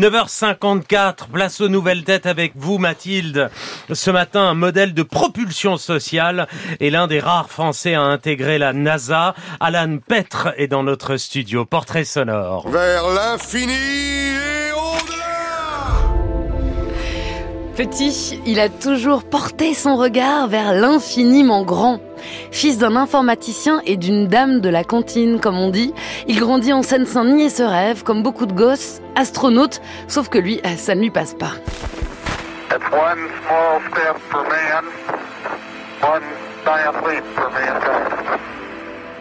9h54, place aux nouvelles têtes avec vous Mathilde. Ce matin, un modèle de propulsion sociale et l'un des rares Français à intégrer la NASA. Alan Petre est dans notre studio. Portrait sonore. Vers l'infini et au-delà Petit, il a toujours porté son regard vers l'infiniment grand. Fils d'un informaticien et d'une dame de la cantine, comme on dit, il grandit en Seine-Saint-Denis et se rêve, comme beaucoup de gosses, astronaute, sauf que lui, ça ne lui passe pas.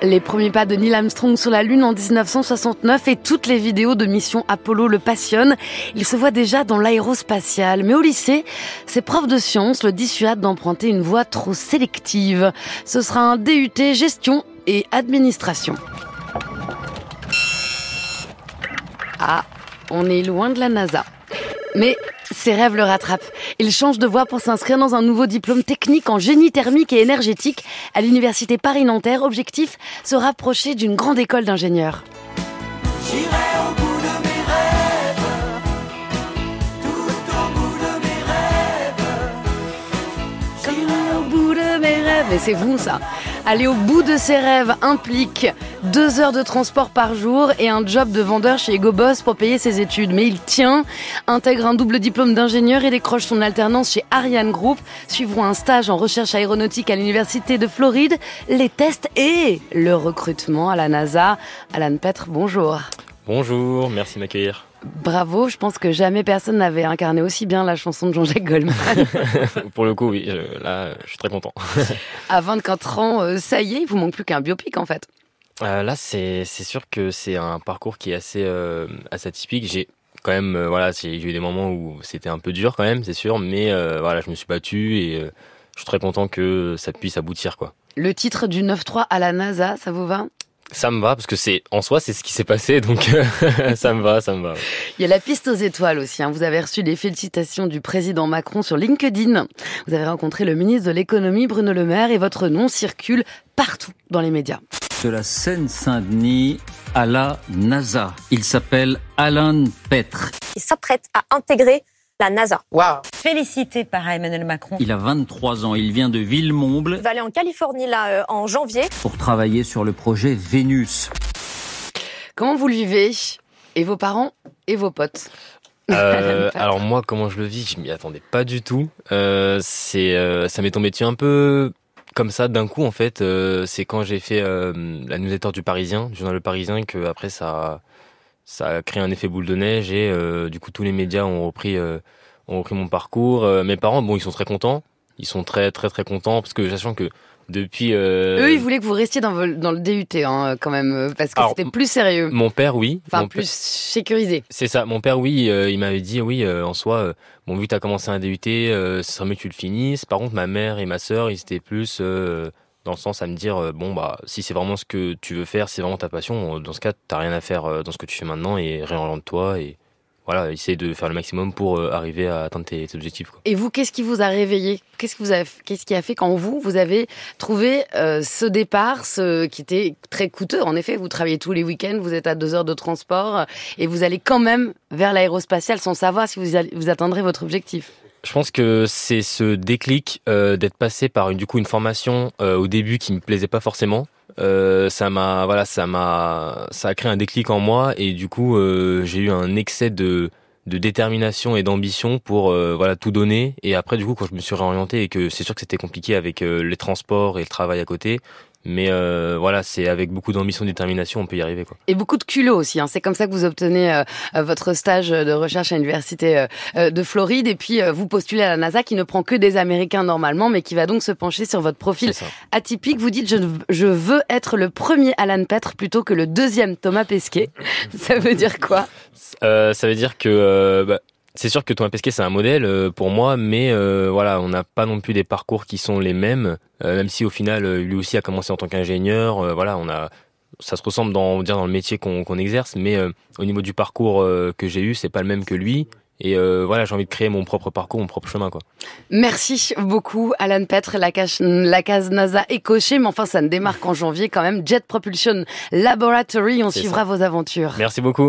Les premiers pas de Neil Armstrong sur la Lune en 1969 et toutes les vidéos de mission Apollo le passionnent. Il se voit déjà dans l'aérospatial. Mais au lycée, ses profs de sciences le dissuadent d'emprunter une voie trop sélective. Ce sera un DUT gestion et administration. Ah, on est loin de la NASA. Mais ses rêves le rattrapent. Il change de voie pour s'inscrire dans un nouveau diplôme technique en génie thermique et énergétique à l'université Paris-Nanterre. Objectif, se rapprocher d'une grande école d'ingénieurs. Mais c'est vous ça. Aller au bout de ses rêves implique deux heures de transport par jour et un job de vendeur chez Ego Boss pour payer ses études. Mais il tient, intègre un double diplôme d'ingénieur et décroche son alternance chez Ariane Group. Suivront un stage en recherche aéronautique à l'université de Floride, les tests et le recrutement à la NASA. Alan Petre, bonjour. Bonjour, merci de m'accueillir. Bravo, je pense que jamais personne n'avait incarné aussi bien la chanson de Jean-Jacques Goldman. Pour le coup, oui, je- là, je suis très content. à 24 ans, euh, ça y est, il vous manque plus qu'un biopic en fait. Euh, là, c'est sûr que c'est un parcours qui est assez, euh, assez atypique. J'ai quand même, euh, voilà, j'ai eu des moments où c'était un peu dur quand même, c'est sûr, mais euh, voilà, je me suis battu et euh, je suis très content que ça puisse aboutir, quoi. Le titre du 9-3 à la NASA, ça vous va? Ça me va parce que c'est en soi, c'est ce qui s'est passé, donc euh, ça me va, ça me va. Il y a la piste aux étoiles aussi. hein. Vous avez reçu les félicitations du président Macron sur LinkedIn. Vous avez rencontré le ministre de l'économie Bruno Le Maire et votre nom circule partout dans les médias. de la Seine-Saint-Denis à la NASA. Il s'appelle Alan Petre. qui s'apprête à intégrer la NASA. Félicité par Emmanuel Macron. Il a 23 ans. Il vient de Villemomble Il va aller en Californie là euh, en janvier. pour travailler sur le projet Vénus. Comment vous le vivez Et vos parents et vos potes? Euh, alors moi, comment je le vis, je m'y attendais pas du tout. Euh, c'est, euh, ça m'est tombé dessus un peu comme ça d'un coup en fait. Euh, c'est quand j'ai fait euh, la newsletter du Parisien, du journal Le Parisien, que après ça, ça a créé un effet boule de neige et euh, du coup tous les médias ont repris, euh, ont repris mon parcours. Euh, mes parents, bon, ils sont très contents. Ils sont très très très contents parce que sachant que depuis euh, Eux, ils voulaient que vous restiez dans, dans le DUT hein, quand même, euh, parce que c'était plus sérieux. mon père, oui. Enfin, père- plus sécurisé. C'est ça. Mon père, oui, euh, il m'avait dit, oui, euh, en soi, bon, vu que t'as commencé un DUT, euh, ce serait mieux que tu le finisses. Par contre, ma mère et ma sœur, ils étaient plus euh, dans le sens à me dire, euh, bon, bah, si c'est vraiment ce que tu veux faire, c'est vraiment ta passion, euh, dans ce cas, t'as rien à faire euh, dans ce que tu fais maintenant et réoriente-toi et voilà, essaye de faire le maximum pour arriver à atteindre tes, objectifs. Et vous, qu'est-ce qui vous a réveillé? Qu'est-ce qui a fait quand vous, vous avez trouvé ce départ, ce qui était très coûteux? En effet, vous travaillez tous les week-ends, vous êtes à deux heures de transport et vous allez quand même vers l'aérospatiale sans savoir si vous, vous atteindrez votre objectif. Je pense que c'est ce déclic euh, d'être passé par une, du coup une formation euh, au début qui me plaisait pas forcément. Euh, ça m'a voilà ça m'a ça a créé un déclic en moi et du coup euh, j'ai eu un excès de de détermination et d'ambition pour euh, voilà tout donner et après du coup quand je me suis réorienté et que c'est sûr que c'était compliqué avec euh, les transports et le travail à côté mais euh, voilà c'est avec beaucoup d'ambition et de détermination on peut y arriver quoi. Et beaucoup de culot aussi. hein. C'est comme ça que vous obtenez euh, euh, votre stage de recherche à l'université euh, de Floride. Et puis, vous postulez à la NASA qui ne prend que des Américains normalement, mais qui va donc se pencher sur votre profil atypique. Vous dites, je, je veux être le premier Alan Petre plutôt que le deuxième Thomas Pesquet. ça veut dire quoi? Ça veut dire que bah, c'est sûr que Thomas Pesquet c'est un modèle euh, pour moi, mais euh, voilà, on n'a pas non plus des parcours qui sont les mêmes. euh, même si au final, euh, lui aussi a commencé en tant qu'ingénieur. euh, voilà, on a ça se ressemble dans, on va dire, dans le métier qu'on exerce, mais euh, au niveau du parcours euh, que j'ai eu, c'est pas le même que lui. Et euh, voilà, j'ai envie de créer mon propre parcours, mon propre chemin, quoi. Merci beaucoup, Alan Petre. La, case- la case NASA est cochée, mais enfin, ça ne démarre qu'en janvier quand même. Jet Propulsion Laboratory, on suivra vos aventures. Merci beaucoup.